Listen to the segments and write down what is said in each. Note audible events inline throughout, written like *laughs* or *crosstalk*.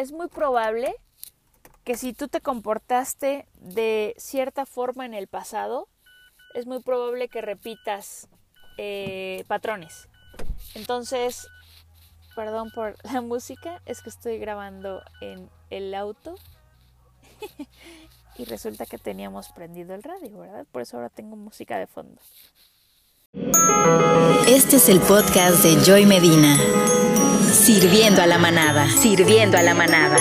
es muy probable que si tú te comportaste de cierta forma en el pasado, es muy probable que repitas eh, patrones. Entonces, perdón por *laughs* la música, es que estoy grabando en el auto *laughs* y resulta que teníamos prendido el radio, ¿verdad? Por eso ahora tengo música de fondo. Este es el podcast de Joy Medina. Sirviendo a la manada, sirviendo a la manada.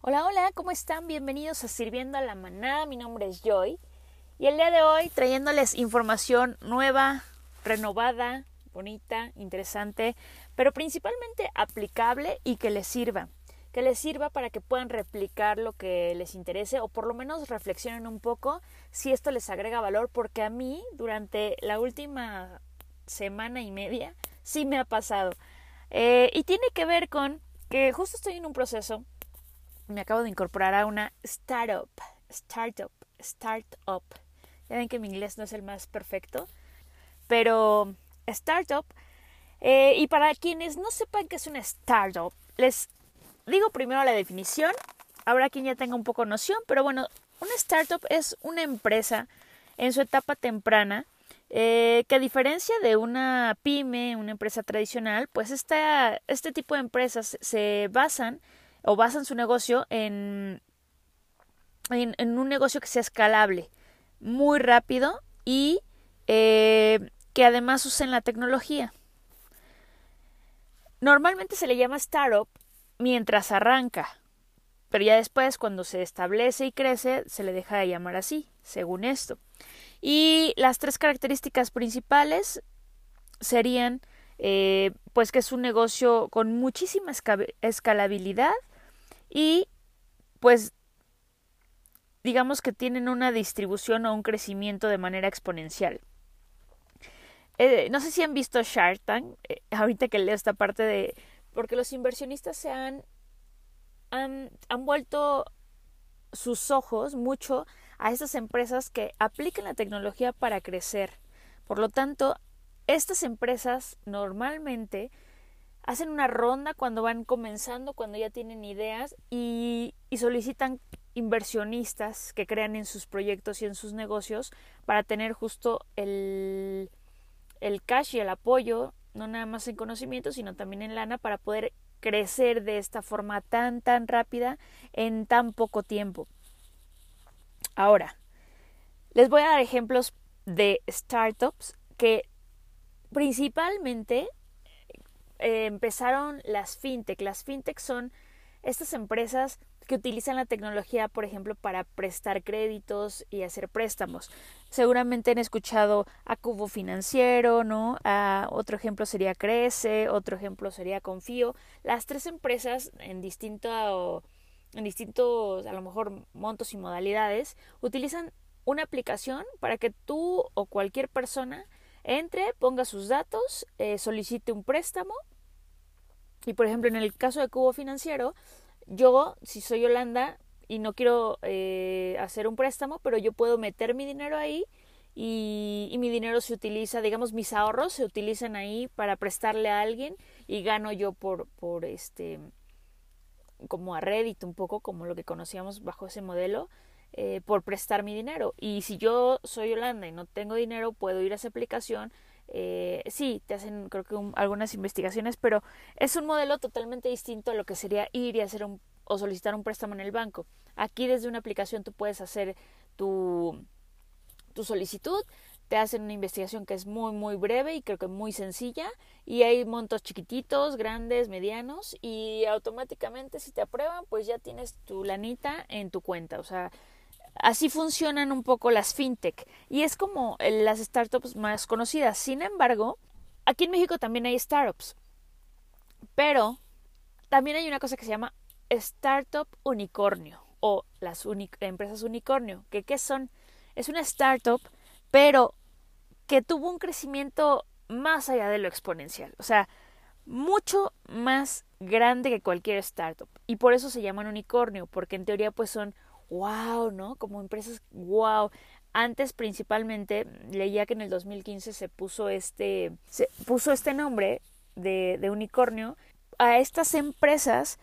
Hola, hola, ¿cómo están? Bienvenidos a Sirviendo a la manada. Mi nombre es Joy. Y el día de hoy trayéndoles información nueva, renovada, bonita, interesante, pero principalmente aplicable y que les sirva que les sirva para que puedan replicar lo que les interese o por lo menos reflexionen un poco si esto les agrega valor, porque a mí durante la última semana y media sí me ha pasado. Eh, y tiene que ver con que justo estoy en un proceso, me acabo de incorporar a una startup, startup, startup. Ya ven que mi inglés no es el más perfecto, pero startup. Eh, y para quienes no sepan qué es una startup, les digo primero la definición. Habrá quien ya tenga un poco noción, pero bueno, una startup es una empresa en su etapa temprana eh, que a diferencia de una pyme, una empresa tradicional, pues esta, este tipo de empresas se basan o basan su negocio en, en, un negocio que sea escalable, muy rápido y eh, que además usen la tecnología. Normalmente se le llama startup mientras arranca, pero ya después cuando se establece y crece se le deja de llamar así, según esto. Y las tres características principales serían eh, pues que es un negocio con muchísima escalabilidad y pues digamos que tienen una distribución o un crecimiento de manera exponencial. Eh, no sé si han visto Shark Tank, eh, ahorita que leo esta parte de... porque los inversionistas se han, han, han vuelto sus ojos mucho a estas empresas que aplican la tecnología para crecer. Por lo tanto, estas empresas normalmente hacen una ronda cuando van comenzando, cuando ya tienen ideas y, solicitan inversionistas que crean en sus proyectos y en sus negocios para tener justo el, el cash y el apoyo, no nada más en conocimiento, sino también en lana para poder crecer de esta forma tan tan rápida en tan poco tiempo. Ahora, les voy a dar ejemplos de startups que principalmente eh, empezaron las fintech. Las fintech son estas empresas que utilizan la tecnología, por ejemplo, para prestar créditos y hacer préstamos. Seguramente han escuchado a Cubo Financiero, ¿no? A, otro ejemplo sería Crece, otro ejemplo sería Confío. Las tres empresas en distinto en distintos, a lo mejor, montos y modalidades, utilizan una aplicación para que tú o cualquier persona entre, ponga sus datos, eh, solicite un préstamo. Y por ejemplo, en el caso de Cubo Financiero, yo, si soy Holanda y no quiero eh, hacer un préstamo, pero yo puedo meter mi dinero ahí y, y, mi dinero se utiliza, digamos, mis ahorros se utilizan ahí para prestarle a alguien y gano yo por, por este, como a Reddit un poco, como lo que conocíamos bajo ese modelo, eh, por prestar mi dinero. Y si yo soy Holanda y no tengo dinero, puedo ir a esa aplicación. Eh, sí, te hacen creo que algunas investigaciones, pero es un modelo totalmente distinto a lo que sería ir y hacer un, o solicitar un préstamo en el banco. Aquí desde una aplicación tú puedes hacer tu, tu solicitud, te hacen una investigación que es muy muy breve y creo que muy sencilla y hay montos chiquititos, grandes, medianos y automáticamente si te aprueban pues ya tienes tu lanita en tu cuenta, o sea, así funcionan un poco las fintech y es como las startups más conocidas. Sin embargo, aquí en México también hay startups, pero también hay una cosa que se llama startup unicornio o las empresas unicornio, que qué son? Es una startup pero que tuvo un crecimiento más allá de lo exponencial, o sea, mucho más grande que cualquier startup. Y por eso se llaman unicornio, porque en teoría pues son wow, ¿no? Como empresas wow. Antes principalmente leía que en el 2015 se puso este se puso este nombre de unicornio, a estas empresas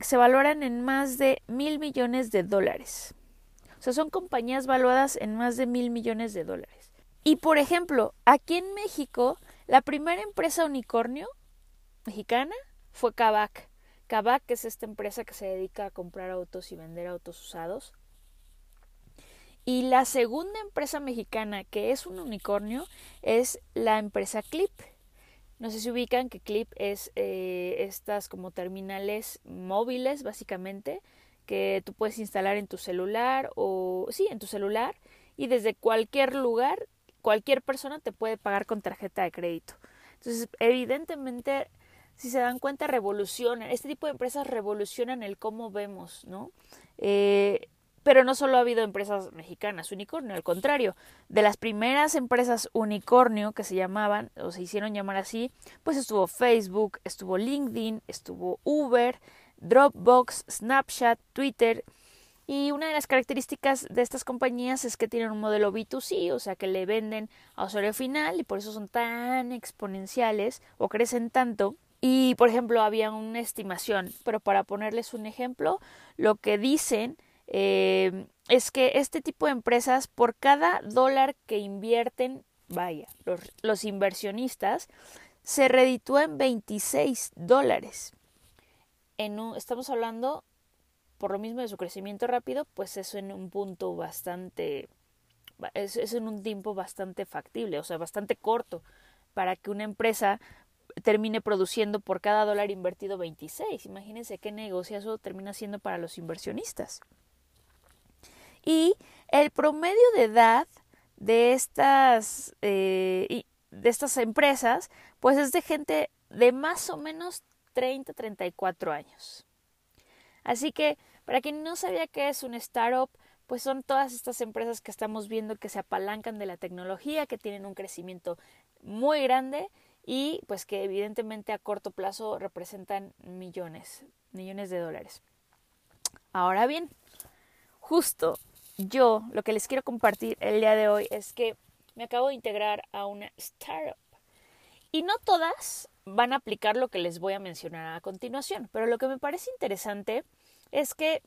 se valoran en más de mil millones de dólares. O sea, son compañías valuadas en más de mil millones de dólares. Y por ejemplo, aquí en México, la primera empresa unicornio mexicana fue Kavak. Kavak es esta empresa que se dedica a comprar autos y vender autos usados. Y la segunda empresa mexicana que es un unicornio es la empresa Clip. No sé si ubican que Clip es eh, estas como terminales móviles básicamente que tú puedes instalar en tu celular o sí, en tu celular y desde cualquier lugar cualquier persona te puede pagar con tarjeta de crédito. Entonces, evidentemente si se dan cuenta, revolucionan. Este tipo de empresas revolucionan el cómo vemos, ¿no? Eh, pero no solo ha habido empresas mexicanas unicornio, al contrario, de las primeras empresas unicornio que se llamaban o se hicieron llamar así, pues estuvo Facebook, estuvo LinkedIn, estuvo Uber, Dropbox, Snapchat, Twitter. Y una de las características de estas compañías es que tienen un modelo B2C, o sea que le venden a usuario final y por eso son tan exponenciales o crecen tanto y, por ejemplo, había una estimación, pero para ponerles un ejemplo, lo que dicen eh, es que este tipo de empresas, por cada dólar que invierten, vaya, los, inversionistas, se reditúa en 26 dólares. En un, estamos hablando, por lo mismo de su crecimiento rápido, pues eso en un punto bastante, es, es en un tiempo bastante factible, o sea, bastante corto, para que una empresa termine produciendo por cada dólar invertido 26. Imagínense qué negocio eso termina siendo para los inversionistas. Y el promedio de edad de estas, eh, de estas empresas, pues es de gente de más o menos 30, 34 años. Así que, para quien no sabía qué es un startup, pues son todas estas empresas que estamos viendo que se apalancan de la tecnología, que tienen un crecimiento muy grande y pues que evidentemente a corto plazo representan millones, millones de dólares. Ahora bien, justo yo lo que les quiero compartir el día de hoy es que me acabo de integrar a una startup. Y no todas van a aplicar lo que les voy a mencionar a continuación, pero lo que me parece interesante es que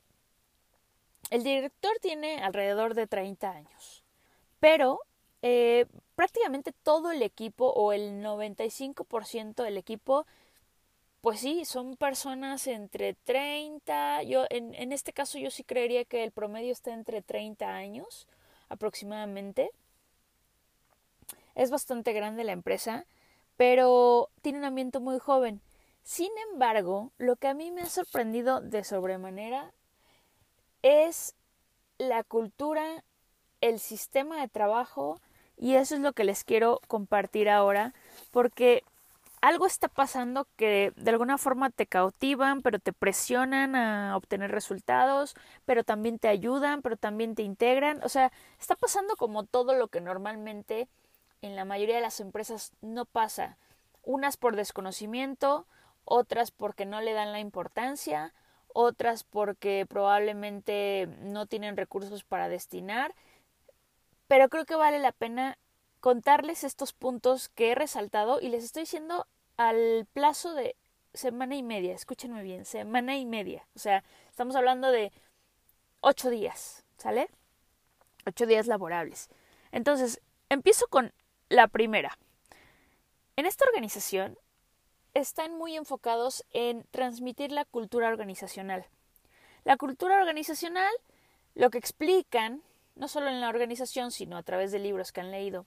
el director tiene alrededor de 30 años, pero eh, prácticamente todo el equipo o el 95% del equipo, pues sí, son personas entre 30, yo en, en este caso yo sí creería que el promedio está entre 30 años aproximadamente. Es bastante grande la empresa, pero tiene un ambiente muy joven. Sin embargo, lo que a mí me ha sorprendido de sobremanera es la cultura, el sistema de trabajo y eso es lo que les quiero compartir ahora, porque algo está pasando que de alguna forma te cautivan, pero te presionan a obtener resultados, pero también te ayudan, pero también te integran. O sea, está pasando como todo lo que normalmente en la mayoría de las empresas no pasa. Unas por desconocimiento, otras porque no le dan la importancia, otras porque probablemente no tienen recursos para destinar pero creo que vale la pena contarles estos puntos que he resaltado y les estoy diciendo al plazo de semana y media, escúchenme bien, semana y media, o sea, estamos hablando de ocho días, ¿sale? Ocho días laborables. Entonces, empiezo con la primera. En esta organización están muy enfocados en transmitir la cultura organizacional. La cultura organizacional, lo que explican no solo en la organización, sino a través de libros que han leído,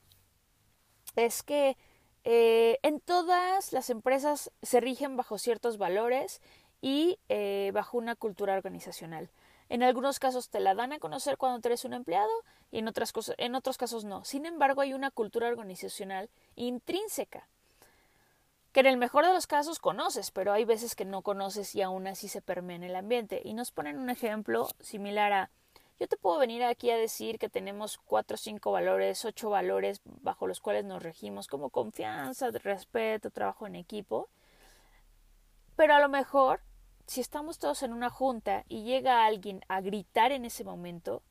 es que eh, en todas las empresas se rigen bajo ciertos valores y eh, bajo una cultura organizacional. En algunos casos te la dan a conocer cuando eres un empleado y en, otras cosas, en otros casos no. Sin embargo, hay una cultura organizacional intrínseca que en el mejor de los casos conoces, pero hay veces que no conoces y aún así se permea en el ambiente. Y nos ponen un ejemplo similar a yo te puedo venir aquí a decir que tenemos cuatro cinco valores, ocho valores bajo los cuales nos regimos, como confianza, respeto, trabajo en equipo. Pero a lo mejor, si estamos todos en una junta y llega alguien a gritar en ese momento,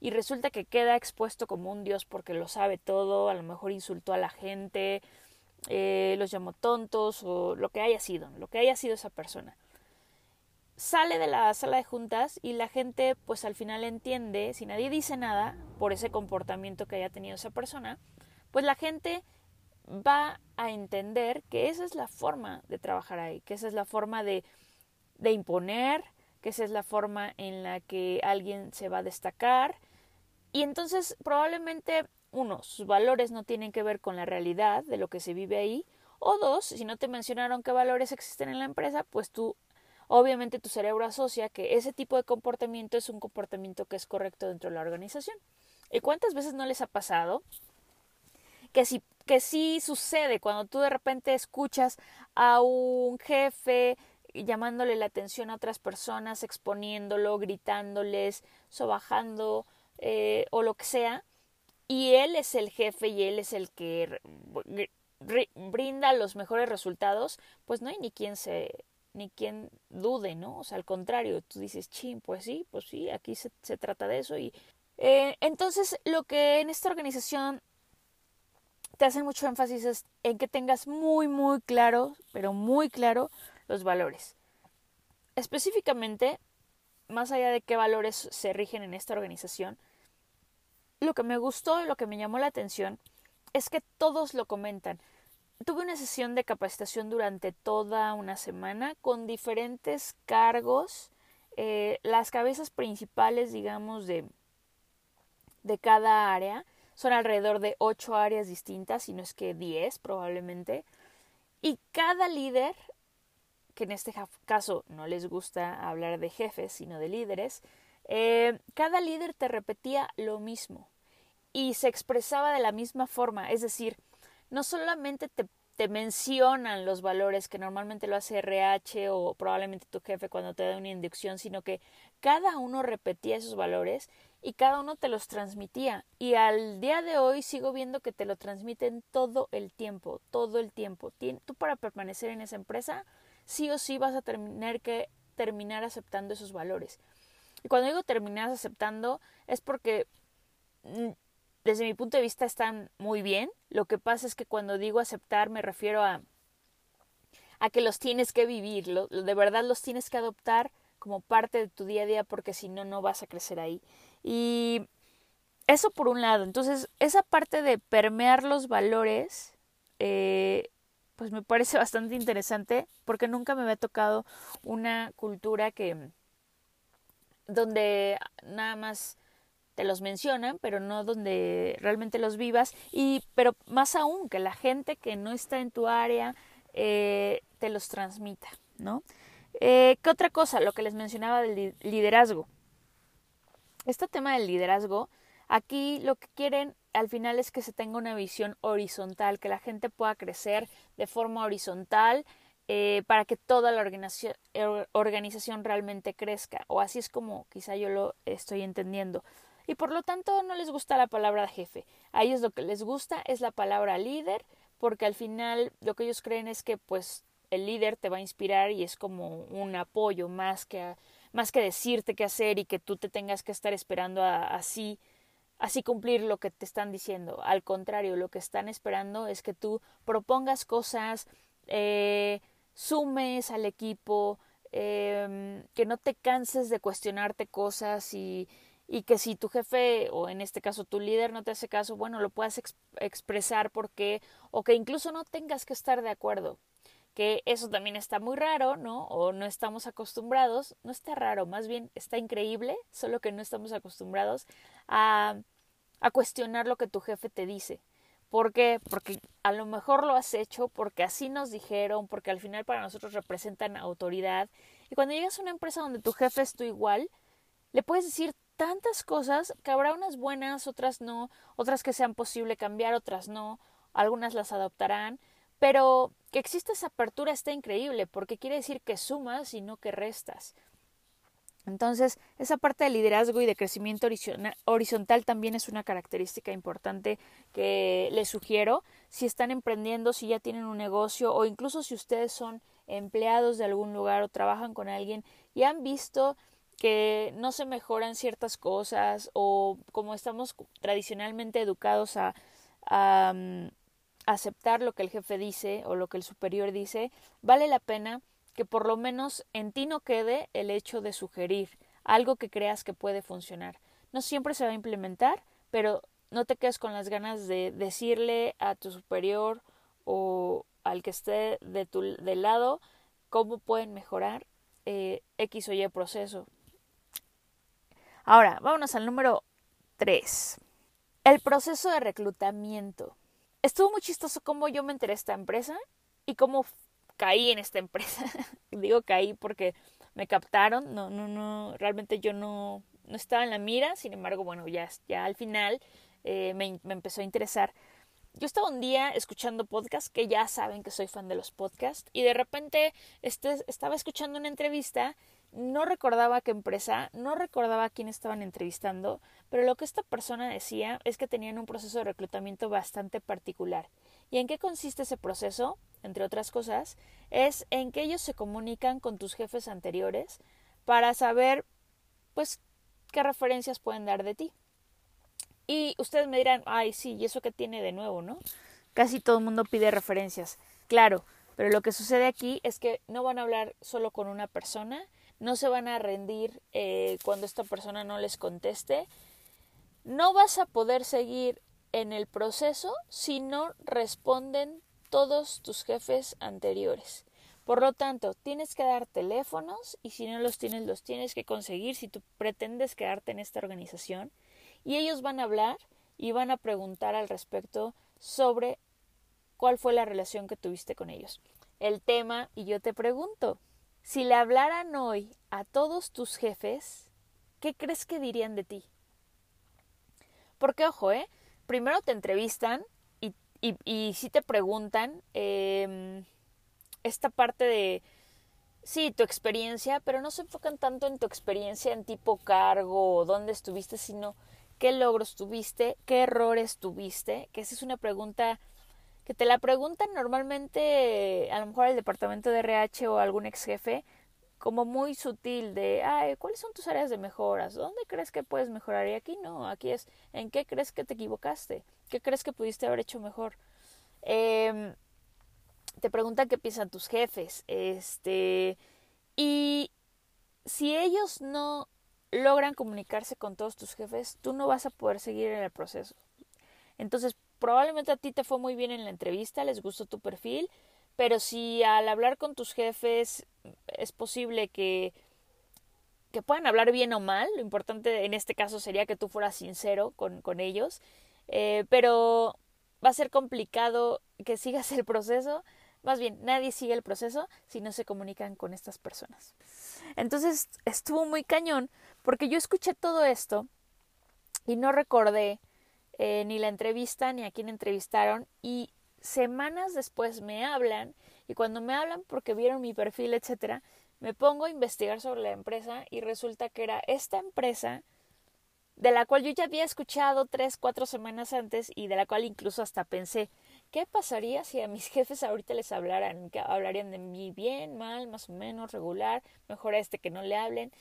y resulta que queda expuesto como un dios porque lo sabe todo, a lo mejor insultó a la gente, eh, los llamó tontos o lo que haya sido, lo que haya sido esa persona. Sale de la sala de juntas y la gente pues al final entiende, si nadie dice nada por ese comportamiento que haya tenido esa persona, pues la gente va a entender que esa es la forma de trabajar ahí, que esa es la forma de, de imponer, que esa es la forma en la que alguien se va a destacar. Y entonces probablemente uno, sus valores no tienen que ver con la realidad de lo que se vive ahí, o dos, si no te mencionaron qué valores existen en la empresa, pues tú, obviamente tu cerebro asocia que ese tipo de comportamiento es un comportamiento que es correcto dentro de la organización. ¿Y cuántas veces no les ha pasado que si que sí sucede cuando tú de repente escuchas a un jefe llamándole la atención a otras personas, exponiéndolo, gritándoles, sobajando eh, o lo que sea, y él es el jefe y él es el que brinda los mejores resultados, pues no hay ni quien se ni quien dude, ¿no? O sea, al contrario, tú dices, chin, pues sí, pues sí, aquí se, se trata de eso. Y eh, entonces lo que en esta organización te hacen mucho énfasis es en que tengas muy, muy claro, pero muy claro, los valores. Específicamente, más allá de qué valores se rigen en esta organización, lo que me gustó y lo que me llamó la atención es que todos lo comentan. Tuve una sesión de capacitación durante toda una semana con diferentes cargos, eh, las cabezas principales, digamos, de, de cada área. Son alrededor de ocho áreas distintas, si no es que diez probablemente. Y cada líder, que en este caso no les gusta hablar de jefes, sino de líderes, eh, cada líder te repetía lo mismo y se expresaba de la misma forma, es decir, no solamente te, te mencionan los valores que normalmente lo hace RH o probablemente tu jefe cuando te da una inducción, sino que cada uno repetía esos valores y cada uno te los transmitía. Y al día de hoy sigo viendo que te lo transmiten todo el tiempo, todo el tiempo. Tú para permanecer en esa empresa, sí o sí vas a tener que terminar aceptando esos valores. Y cuando digo terminar aceptando es porque mm, desde mi punto de vista están muy bien. Lo que pasa es que cuando digo aceptar me refiero a, a que los tienes que vivir, de verdad los tienes que adoptar como parte de tu día a día porque si no, no vas a crecer ahí. Y eso por un lado. Entonces, esa parte de permear los valores, eh, pues me parece *laughs* bastante interesante porque nunca me había tocado una cultura que donde nada más te los mencionan, pero no donde realmente los vivas. Y, pero más aún, que la gente que no está en tu área eh, te los transmita, ¿no? Eh, ¿Qué otra cosa? Lo que les mencionaba del liderazgo. Este tema del liderazgo, aquí lo que quieren al final es que se tenga una visión horizontal, que la gente pueda crecer de forma horizontal eh, para que toda la organización, organización realmente crezca. O así es como quizá yo lo estoy entendiendo. Y por lo tanto no les gusta la palabra jefe. A ellos lo que les gusta es la palabra líder, porque al final lo que ellos creen es que pues el líder te va a inspirar y es como un apoyo más que más que decirte qué hacer y que tú te tengas que estar esperando a, así así cumplir lo que te están diciendo. Al contrario, lo que están esperando es que tú propongas cosas, eh, sumes al equipo, eh, que no te canses de cuestionarte cosas y, y que si tu jefe o en este caso tu líder no te hace caso, bueno, lo puedas expresar porque o que incluso no tengas que estar de acuerdo. Que eso también está muy raro, ¿no? O no estamos acostumbrados, no está raro, más bien está increíble, solo que no estamos acostumbrados a, a cuestionar lo que tu jefe te dice. ¿Por qué? Porque a lo mejor lo has hecho, porque así nos dijeron, porque al final para nosotros representan autoridad. Y cuando llegas a una empresa donde tu jefe es tu igual, le puedes decir tantas cosas que habrá unas buenas, otras no, otras que sean posible cambiar, otras no, algunas las adoptarán, pero que exista esa apertura está increíble porque quiere decir que sumas y no que restas. Entonces, esa parte de liderazgo y de crecimiento horizontal también es una característica importante que les sugiero si están emprendiendo, si ya tienen un negocio o incluso si ustedes son empleados de algún lugar o trabajan con alguien y han visto que no se mejoran ciertas cosas o como estamos tradicionalmente educados a, mm, aceptar lo que el jefe dice o lo que el superior dice, vale la pena que por lo menos en ti no quede el hecho de sugerir algo que creas que puede funcionar. No siempre se va a implementar, pero no te quedes con las ganas de decirle a tu superior o al que esté de tu del lado cómo pueden mejorar eh, X o Y proceso. Ahora, vámonos al número 3. El proceso de reclutamiento. Estuvo muy chistoso cómo yo me enteré de esta empresa y cómo caí en esta empresa. *laughs* Digo caí porque me captaron, no, no, no, realmente yo no, no estaba en la mira, sin embargo, bueno, ya, ya al final eh, me, me, empezó a interesar. Yo estaba un día escuchando podcast, que ya saben que soy fan de los podcasts, y de repente este, estaba escuchando una entrevista, no recordaba qué empresa, no recordaba a quién estaban entrevistando, pero lo que esta persona decía es que tenían un proceso de reclutamiento bastante particular. ¿Y en qué consiste ese proceso? Entre otras cosas, es en que ellos se comunican con tus jefes anteriores para saber, pues, qué referencias pueden dar de ti. Y ustedes me dirán, ay, sí, ¿y eso qué tiene de nuevo, no? Casi todo el mundo pide referencias. Claro, pero lo que sucede aquí es que no van a hablar solo con una persona, no se van a rendir eh, cuando esta persona no les conteste. No vas a poder seguir en el proceso si no responden todos tus jefes anteriores. Por lo tanto, tienes que dar teléfonos y si no los tienes, los tienes que conseguir si tú pretendes quedarte en esta organización y ellos van a hablar y van a preguntar al respecto sobre cuál fue la relación que tuviste con ellos. El tema, y yo te pregunto, si le hablaran hoy a todos tus jefes, ¿qué crees que dirían de ti? Porque, ojo, ¿eh? Primero te entrevistan y, y, y si te preguntan eh, esta parte de, sí, tu experiencia, pero no se enfocan tanto en tu experiencia en tipo cargo o dónde estuviste, sino qué logros tuviste, qué errores tuviste, que esa es una pregunta que te la preguntan normalmente a lo mejor el departamento de RH o algún ex jefe como muy sutil de, ay, ¿cuáles son tus áreas de mejoras? ¿Dónde crees que puedes mejorar? Y aquí no, aquí es, ¿en qué crees que te equivocaste? ¿Qué crees que pudiste haber hecho mejor? Eh, te preguntan qué piensan tus jefes, este, y si ellos no logran comunicarse con todos tus jefes, tú no vas a poder seguir en el proceso. Entonces, probablemente a ti te fue muy bien en la entrevista, les gustó tu perfil, pero si al hablar con tus jefes es posible que que puedan hablar bien o mal, lo importante en este caso sería que tú fueras sincero con, con ellos, eh, pero va a ser complicado que sigas el proceso, más bien nadie sigue el proceso si no se comunican con estas personas. Entonces estuvo muy cañón porque yo escuché todo esto y no recordé eh, ni la entrevista ni a quién entrevistaron y semanas después me hablan y cuando me hablan porque vieron mi perfil, etcétera, me pongo a investigar sobre la empresa y resulta que era esta empresa de la cual yo ya había escuchado tres, cuatro semanas antes y de la cual incluso hasta pensé, ¿qué pasaría si a mis *laughs* jefes ahorita les hablaran? hablarían de mí bien, mal, más o menos, regular, mejor a este que no le hablen.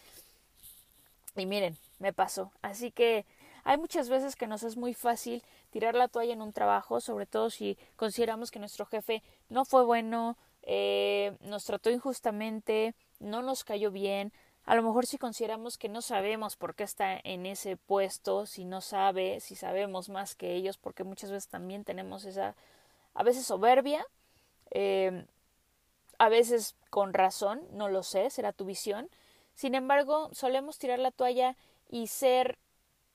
Y miren, me pasó. Así que hay muchas veces que nos es muy fácil tirar la toalla en un trabajo, sobre todo si consideramos que nuestro jefe no fue bueno, eh, nos trató injustamente, no nos cayó bien. A lo mejor si consideramos que no sabemos por qué está en ese puesto, si no sabe, si sabemos más que ellos, porque muchas veces también tenemos esa, a veces soberbia, eh, a veces con razón, no lo sé, será tu visión, sin embargo, solemos tirar la toalla y ser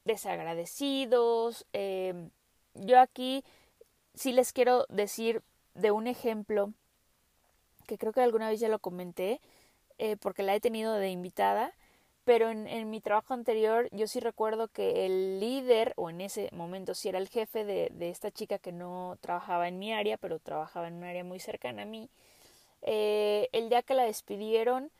desagradecidos. Eh, yo aquí sí les quiero decir de un ejemplo que creo que alguna vez ya lo comenté, eh, porque la he tenido de invitada, pero en, mi trabajo anterior yo sí recuerdo que el líder, o en ese momento sí era el jefe de, de esta chica que no trabajaba en mi área, pero trabajaba en un área muy cercana a mí, eh, el día que la despidieron,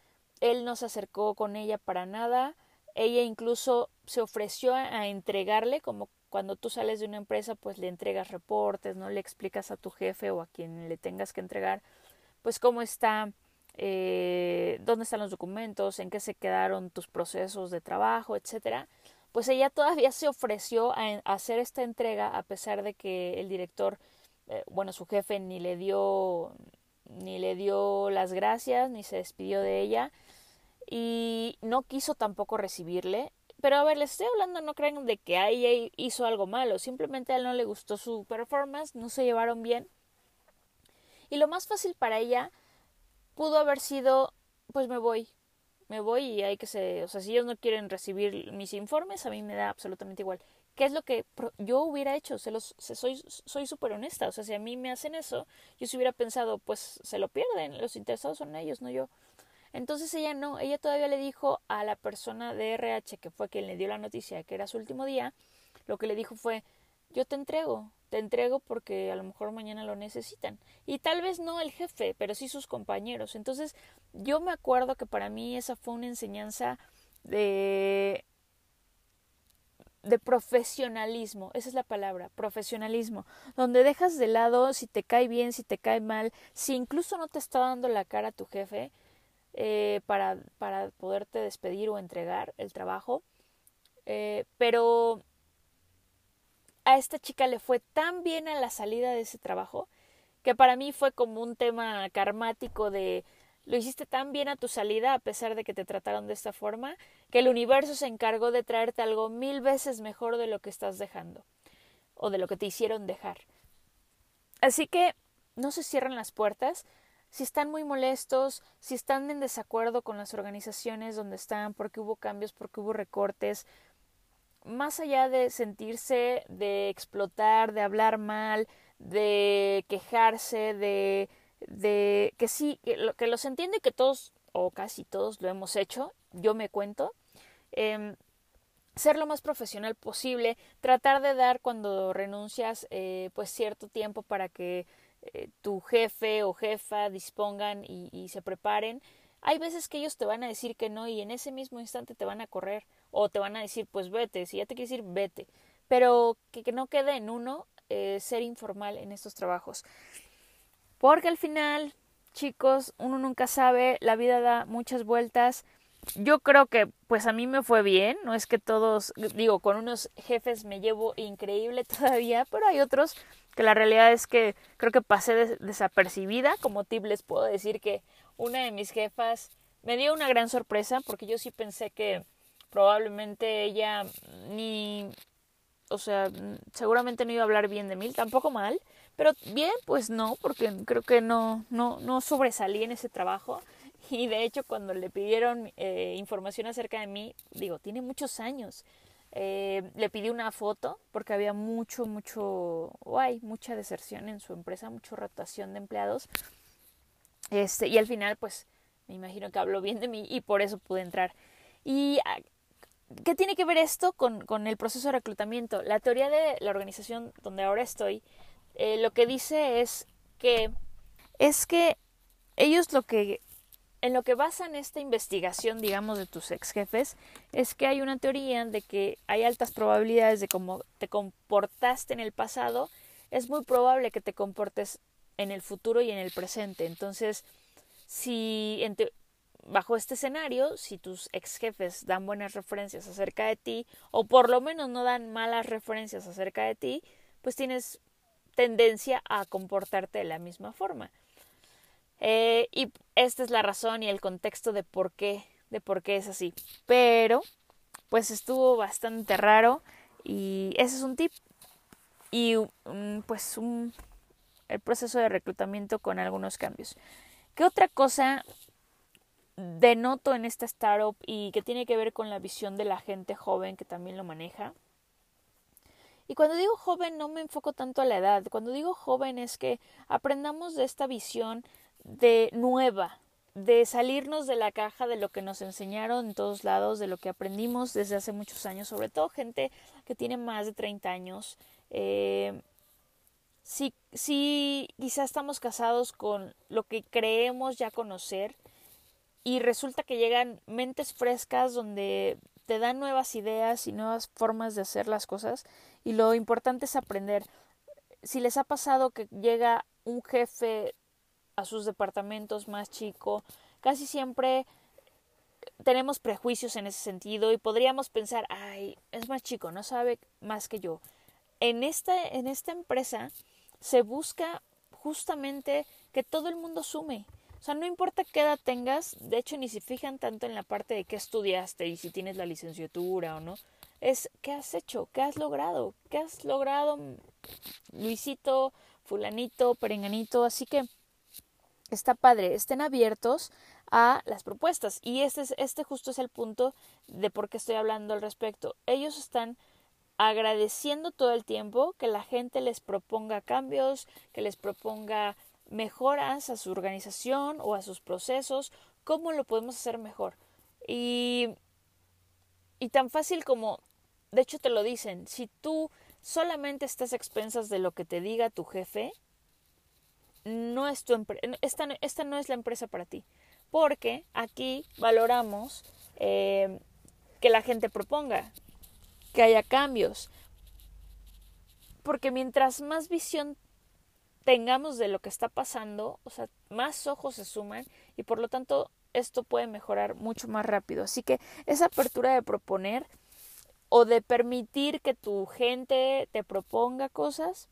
él no se acercó con ella para nada. Ella incluso se ofreció a entregarle, como cuando tú sales de una empresa, pues le entregas reportes, no le explicas a tu jefe o a quien le tengas que entregar, pues cómo está, eh, dónde están los documentos, en qué se quedaron tus procesos de trabajo, etcétera. Pues ella todavía se ofreció a, hacer esta entrega a pesar de que el director eh, bueno, su jefe ni le dio ni le dio las gracias, ni se despidió de ella y no quiso tampoco recibirle. Pero a ver, les estoy hablando, no crean de que ella hizo algo malo, simplemente a él no le gustó su performance, no se llevaron bien. Y lo más fácil para ella pudo haber sido, pues me voy, me voy y hay que se, o sea, si ellos no quieren recibir mis informes, a mí me da absolutamente igual. ¿Qué es lo que yo hubiera hecho? Se los, soy soy súper honesta. O sea, si a mí me hacen eso, yo si hubiera pensado, pues se lo pierden. Los interesados son ellos, no yo. Entonces ella no. Ella todavía le dijo a la persona de RH, que fue quien le dio la noticia que era su último día, lo que le dijo fue, yo te entrego, te entrego porque a lo mejor mañana lo necesitan. Y tal vez no el jefe, pero sí sus compañeros. Entonces yo me acuerdo que para mí esa fue una enseñanza de de profesionalismo, esa es la palabra, profesionalismo, donde dejas de lado si te cae bien, si te cae mal, si incluso no te está dando la cara tu jefe eh, para, para poderte despedir o entregar el trabajo, eh, pero a esta chica le fue tan bien a la salida de ese trabajo que para mí fue como un tema karmático de lo hiciste tan bien a tu salida, a pesar de que te trataron de esta forma, que el universo se encargó de traerte algo mil veces mejor de lo que estás dejando, o de lo que te hicieron dejar. Así que no se cierran las puertas. Si están muy molestos, si están en desacuerdo con las organizaciones donde están, porque hubo cambios, porque hubo recortes, más allá de sentirse, de explotar, de hablar mal, de quejarse, de de que sí, que, lo, que los entiendo y que todos o casi todos lo hemos hecho, yo me cuento, eh, ser lo más profesional posible, tratar de dar cuando renuncias eh, pues cierto tiempo para que eh, tu jefe o jefa dispongan y, se preparen. Hay veces que ellos te van a decir que no y en ese mismo instante te van a correr o te van a decir pues vete, si ya te quieres ir vete, pero que, que no quede en uno eh, ser informal en estos trabajos. Porque al final, chicos, uno nunca sabe, la vida da muchas vueltas. Yo creo que pues a mí me fue bien, no es que todos, digo, con unos jefes me llevo increíble *laughs* todavía, pero hay otros que la realidad es que creo que pasé desapercibida. Como tip les puedo decir que una de mis jefas me dio una gran sorpresa porque yo sí pensé que probablemente ella ni, o sea, seguramente no iba a hablar bien de mí, tampoco mal, pero bien, pues no, porque creo que no, no, no sobresalí en ese trabajo. Y de hecho, cuando le pidieron eh, información acerca de mí, digo, tiene muchos años. Eh, le pedí una foto porque había mucho, mucho, o hay mucha deserción en su empresa, mucha rotación de empleados. Este, y al final, pues, me imagino que habló bien de mí y por eso pude entrar. ¿Y ah, qué tiene que ver esto con, con el proceso de reclutamiento? La teoría de la organización donde ahora estoy eh, lo que dice es que es que ellos lo que en lo que basan esta investigación, digamos, de tus ex jefes, es que hay una teoría de que hay altas probabilidades de cómo te comportaste en el pasado, es muy probable que te comportes en el futuro y en el presente. Entonces, si bajo este escenario, si tus ex jefes dan buenas referencias acerca de ti, o por lo menos no dan malas referencias acerca de ti, pues tienes tendencia a comportarte de la misma forma. Eh, y esta es la razón y el contexto de por qué, de por qué es así. Pero, pues estuvo bastante raro y ese es un tip. Y pues un, el proceso de reclutamiento con algunos cambios. ¿Qué otra cosa denoto en esta startup y que tiene que ver con la visión de la gente joven que también lo maneja? Y cuando digo joven no me enfoco tanto a la edad, cuando digo joven es que aprendamos de esta visión de nueva, de salirnos de la caja de lo que nos enseñaron en todos lados, de lo que aprendimos desde hace muchos años, sobre todo gente que tiene más de 30 años. Eh, si, si quizá estamos casados con lo que creemos ya conocer y resulta que llegan mentes frescas donde te dan nuevas ideas y nuevas formas de hacer las cosas y lo importante es aprender. Si les ha pasado que llega un jefe a sus departamentos más chico, casi siempre tenemos prejuicios en ese sentido y podríamos pensar, ay, es más chico, no sabe más que yo. En esta, en esta empresa se busca justamente que todo el mundo sume. O sea, no importa qué edad tengas, de hecho ni se fijan tanto en la parte de qué estudiaste y si tienes la licenciatura o no. Es qué has hecho, qué has logrado, qué has logrado Luisito, fulanito, perenganito. Así que está padre, estén abiertos a las propuestas. Y este, es, este justo es el punto de por qué estoy hablando al respecto. Ellos están agradeciendo todo el tiempo que la gente les proponga cambios, que les proponga mejoras a su organización o a sus procesos, cómo lo podemos hacer mejor. Y, y tan fácil como, de hecho te lo dicen, si tú solamente estás a expensas de lo que te diga tu jefe, no es tu esta, esta no es la empresa para ti. Porque aquí valoramos eh, que la gente proponga, que haya cambios. Porque mientras más visión tengamos de lo que está pasando, o sea, más ojos se suman y por lo tanto esto puede mejorar mucho más rápido. Así que esa apertura de proponer o de permitir que tu gente te proponga cosas,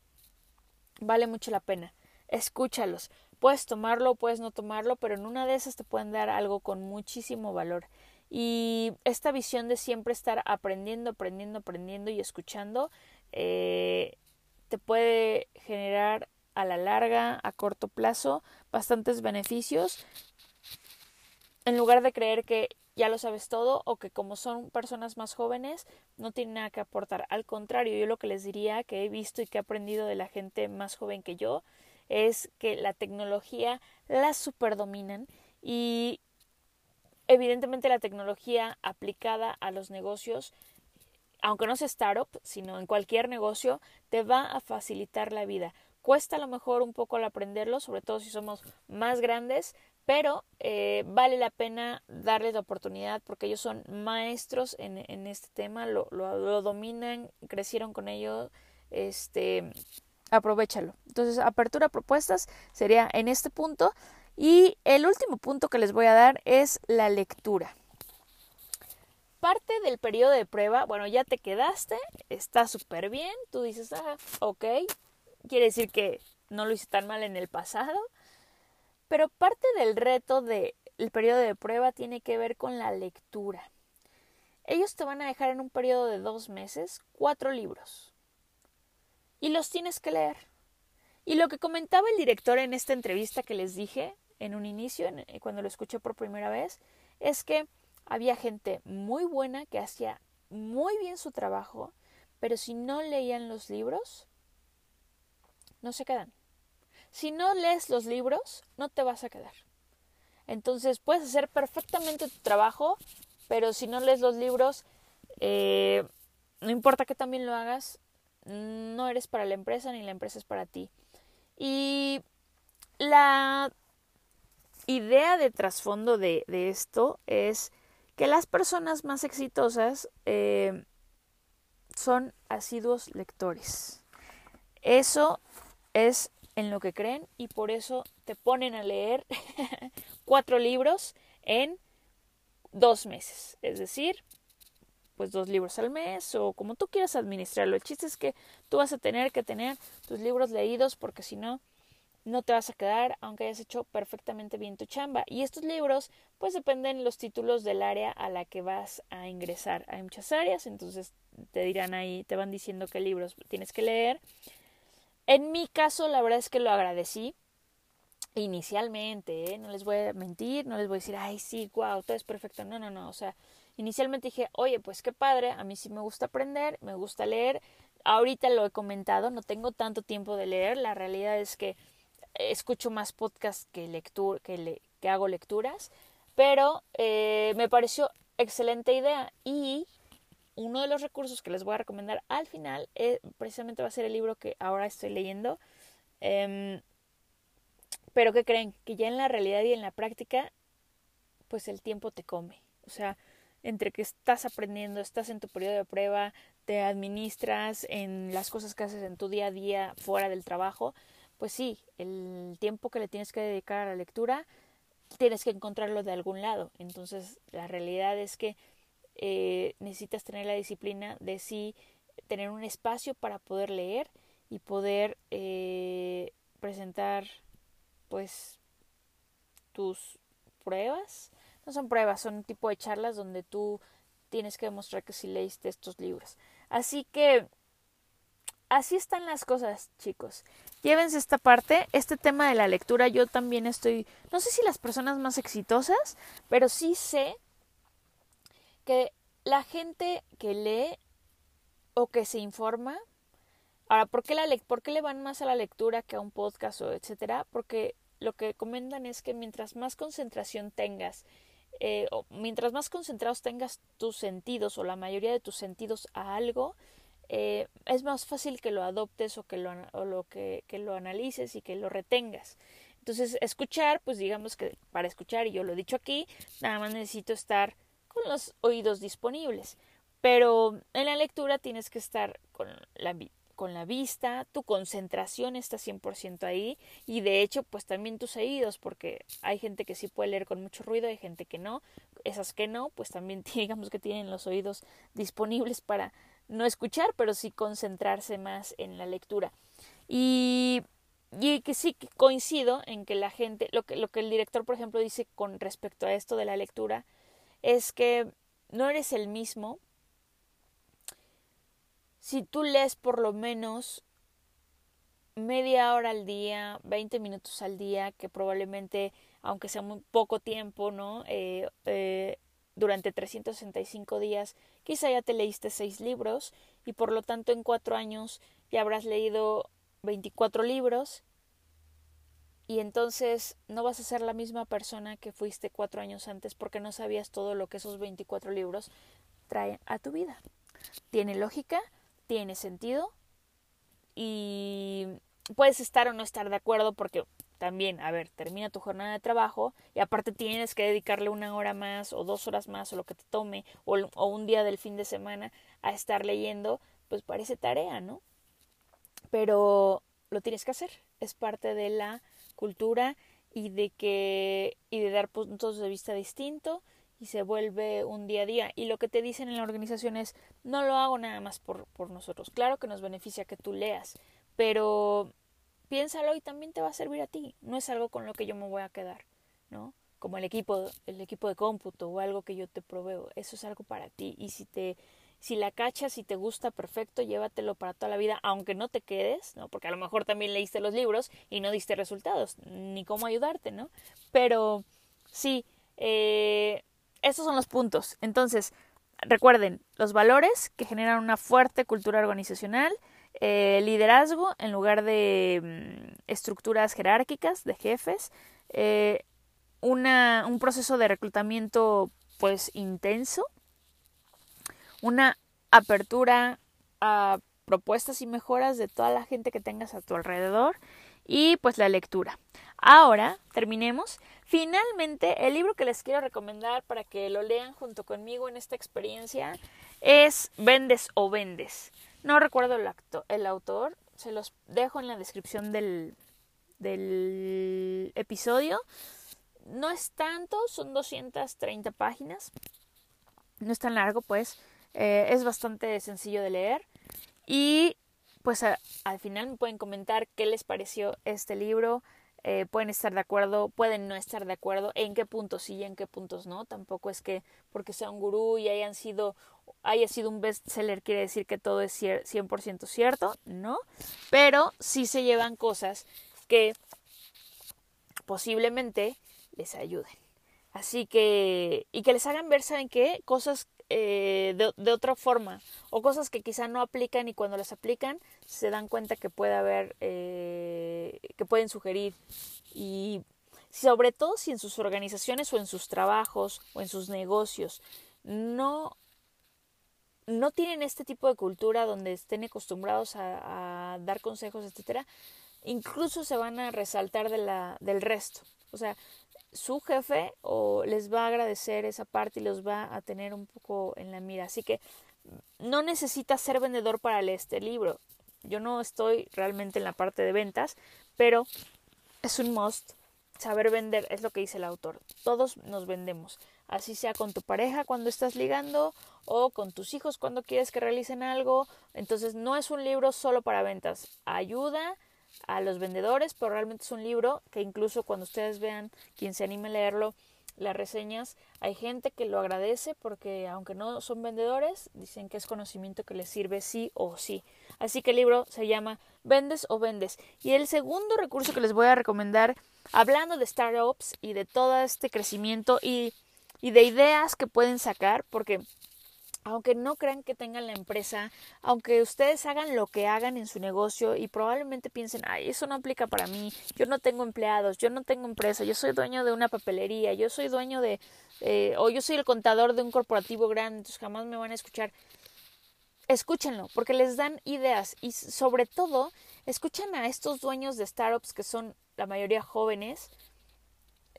vale mucho la pena. Escúchalos. Puedes tomarlo, puedes no tomarlo, pero en una de esas te pueden dar algo con muchísimo valor. Y esta visión de siempre estar aprendiendo, aprendiendo, aprendiendo y escuchando, eh, te puede generar a la larga, a corto plazo, bastantes beneficios. En lugar de creer que ya lo sabes todo o que como son personas más jóvenes no tienen nada que aportar. Al contrario, yo lo que les diría que he visto y que he aprendido de la gente más joven que yo es que la tecnología la superdominan y evidentemente la tecnología aplicada a los negocios aunque no sea startup, sino en cualquier negocio, te va a facilitar la vida. Cuesta a lo mejor un poco al aprenderlo, sobre todo si somos más grandes, pero eh, vale la pena darles la oportunidad porque ellos son maestros en, en este tema, lo, lo, dominan, crecieron con ello, este, aprovechalo. Entonces, apertura propuestas sería en este punto. Y el último punto que les voy a dar es la lectura. Parte del periodo de prueba, bueno, ya te quedaste, está súper bien, tú dices, ah, ok, quiere decir que no lo hice tan mal en el pasado, pero parte del reto del periodo de prueba tiene que ver con la lectura. Ellos te van a dejar en un periodo de dos meses cuatro libros y los tienes que leer. Y lo que comentaba el director en esta entrevista que les dije en un inicio, eh, cuando lo escuché por primera vez, es que había gente muy buena que hacía muy bien su trabajo, pero si no leían los libros, no se quedan. Si no lees los libros, no te vas a quedar. Entonces puedes hacer perfectamente tu trabajo, pero si no lees los libros, eh, no importa que también lo hagas, no eres para la empresa ni la empresa es para ti. Y la idea de trasfondo de, esto es que las personas más exitosas eh, son asiduos lectores. Eso es en lo que creen y por eso te ponen a leer *laughs* cuatro libros en dos meses. Es decir, pues dos libros al mes o como tú quieras administrarlo. El chiste es que tú vas a tener que tener tus libros leídos porque si no, no te vas a quedar aunque hayas hecho perfectamente bien tu chamba. Y estos libros pues dependen los títulos del área a la que vas a ingresar. Hay muchas áreas, entonces te dirán ahí, te van diciendo qué libros tienes que leer. En mi caso, la verdad es que lo agradecí inicialmente, ¿eh? no les voy a mentir, no les voy a decir, ay, sí, wow, todo es perfecto. No, no, no, o sea, inicialmente dije, oye, pues qué padre, a mí sí me gusta aprender, me gusta leer. Ahorita lo he comentado, no tengo tanto tiempo de leer, la realidad es que escucho más podcasts que, lectura, que, que hago lecturas, pero eh, me pareció excelente idea y uno de los recursos que les voy a recomendar al final eh, precisamente va a ser el libro que ahora estoy leyendo. Em, pero ¿qué creen? Que ya en la realidad y en la práctica, pues el tiempo te come. O sea, entre que estás aprendiendo, estás en tu periodo de prueba, te administras en las cosas que haces en tu día a día fuera del trabajo, pues sí, el tiempo que le tienes que dedicar a la lectura, tienes que encontrarlo de algún lado. Entonces, la realidad es que eh, necesitas tener la disciplina de sí tener un espacio para poder leer y poder eh, presentar pues tus pruebas. No son pruebas, son un tipo de charlas donde tú tienes que demostrar que sí leíste estos libros. Así que así están las cosas, chicos. Llévense esta parte, este tema de la lectura, yo también estoy, no sé si las personas más exitosas, pero sí sé que la gente que lee o que se informa, ahora, ¿por qué, la ¿por qué le van más a la lectura que a un podcast o etcétera? Porque lo que comentan es que mientras más concentración tengas, eh, mientras más concentrados tengas tus sentidos o la mayoría de tus sentidos a algo, eh, es más fácil que lo adoptes o que lo que, que lo analices y que lo retengas. Entonces, escuchar, pues digamos que para escuchar, y yo lo he dicho aquí, nada más necesito estar con los oídos disponibles. Pero en la lectura tienes que estar con la, con la vista, tu concentración está 100% ahí y de hecho pues también tus oídos porque hay gente que sí puede leer con mucho ruido, hay gente que no, esas que no pues también *laughs* digamos que tienen los oídos disponibles para no escuchar pero sí concentrarse más en la lectura. Y y que sí coincido en que la gente lo que lo que el director por ejemplo dice con respecto a esto de la lectura es que no eres el mismo si tú lees por lo menos media hora al día, 20 minutos al día, que probablemente, aunque sea muy poco tiempo, ¿no? Eh, eh, durante 365 días, quizá ya te leíste seis libros y por lo tanto en cuatro años ya habrás leído 24 libros y entonces no vas a ser la misma persona que fuiste cuatro años antes porque no sabías todo lo que esos 24 libros traen a tu vida. ¿Tiene lógica? Tiene sentido y puedes estar o no estar de acuerdo porque también, a ver, termina tu jornada de trabajo y aparte tienes que dedicarle una hora más o dos horas más o lo que te tome o, un día del fin de semana a estar leyendo, pues parece tarea, ¿no? Pero lo tienes que hacer, es parte de la cultura y de que y de dar puntos de vista distintos y se vuelve un día a día. Y lo que te dicen en la organización es, no lo hago nada más por, por nosotros. Claro que nos beneficia que tú leas, pero piénsalo y también te va a servir a ti. No es algo con lo que yo me voy a quedar, ¿no? Como el equipo, el equipo de cómputo o algo que yo te proveo. Eso es algo para ti. Y si te, si la cachas y te gusta, perfecto, llévatelo para toda la vida, aunque no te quedes, ¿no? Porque a lo mejor también leíste los libros y no diste resultados, ni cómo ayudarte, ¿no? Pero sí, eh, estos son los puntos. Entonces, recuerden, los valores que generan una fuerte cultura organizacional, eh, liderazgo en lugar de mm, estructuras jerárquicas de jefes, eh, un proceso de reclutamiento pues intenso, una apertura a propuestas y mejoras de toda la gente que tengas a tu alrededor y pues la lectura. Ahora, terminemos. Finalmente, el libro que les quiero recomendar para que lo lean junto conmigo en esta experiencia es Vendes o Vendes. No recuerdo el, el autor, se los dejo en la descripción del, del episodio. No es tanto, son 230 páginas. No es tan largo, pues. Eh, es bastante sencillo de leer. Y pues al final me pueden comentar qué les pareció este libro. Eh, pueden estar de acuerdo, pueden no estar de acuerdo, en qué puntos sí y en qué puntos no. Tampoco es que porque sea un gurú y hayan sido, haya sido un bestseller quiere decir que todo es 100% cierto, no. Pero sí se llevan cosas que posiblemente les ayuden. Así que, y que les hagan ver, ¿saben qué? Cosas eh, de, otra forma o cosas que quizá no aplican y cuando las aplican se dan cuenta que puede haber eh, que pueden sugerir. Y sobre todo si en sus organizaciones o en sus trabajos o en sus negocios no no tienen este tipo de cultura donde estén acostumbrados a, dar consejos etcétera incluso se van a resaltar de del resto. O sea su jefe o les va a agradecer esa parte y los va a tener un poco en la mira. Así que no necesitas ser vendedor para leer este libro. Yo no estoy realmente en la parte de ventas, pero es un must saber vender, es lo que dice el autor. Todos nos vendemos, así sea con tu pareja cuando estás ligando o con tus hijos cuando quieres que realicen algo. Entonces no es un libro solo para ventas, ayuda a los vendedores, pero realmente es un libro que incluso cuando ustedes vean, quien se anime a leerlo, las reseñas, hay gente que lo agradece porque aunque no son vendedores, dicen que es conocimiento que les sirve sí o sí. Así que el libro se llama Vendes o Vendes. Y el segundo recurso que les voy a recomendar, hablando de startups y de todo este crecimiento y, y de ideas que pueden sacar, porque aunque no crean que tengan la empresa, aunque ustedes hagan lo que hagan en su negocio y probablemente piensen, ay, eso no aplica para mí, yo no tengo empleados, yo no tengo empresa, yo soy dueño de una papelería, yo soy dueño de, eh, o yo soy el contador de un corporativo grande, entonces jamás me van a escuchar. Escúchenlo, porque les dan ideas y sobre todo, escuchan a estos dueños de startups que son la mayoría jóvenes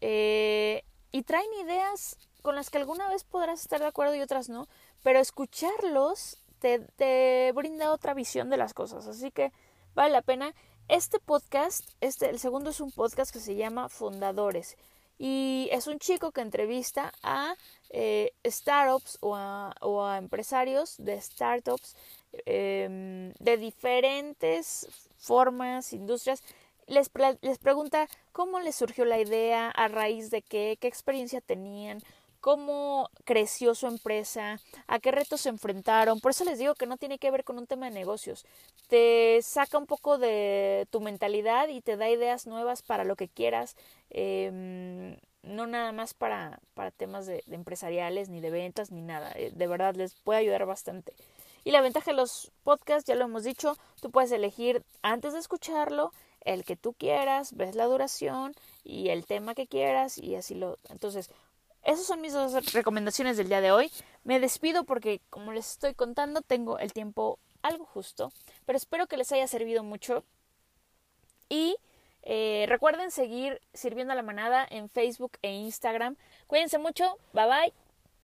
eh, y traen ideas con las que alguna vez podrás estar de acuerdo y otras no, pero escucharlos te, brinda otra visión de las cosas, así que vale la pena. Este podcast, este, el segundo es un podcast que se llama Fundadores y es un chico que entrevista a eh, startups o a, empresarios de startups eh, de diferentes formas, industrias. Les, les pregunta cómo les surgió la idea, a raíz de qué, qué experiencia tenían, cómo creció su empresa, a qué retos se enfrentaron. Por eso les digo que no tiene que ver con un tema de negocios. Te saca un poco de tu mentalidad y te da ideas nuevas para lo que quieras. Eh, no nada más para, para temas de, de, empresariales, ni de ventas, ni nada. Eh, de verdad les puede ayudar bastante. Y la ventaja de los podcasts, ya lo hemos dicho, tú puedes elegir antes de escucharlo el que tú quieras, ves la duración y el tema que quieras y así lo. Entonces, esas son mis dos recomendaciones del día de hoy. Me despido porque, como les estoy contando, tengo el tiempo algo justo, pero espero que les haya servido mucho. Y eh, recuerden seguir sirviendo a la manada en Facebook e Instagram. Cuídense mucho, bye bye.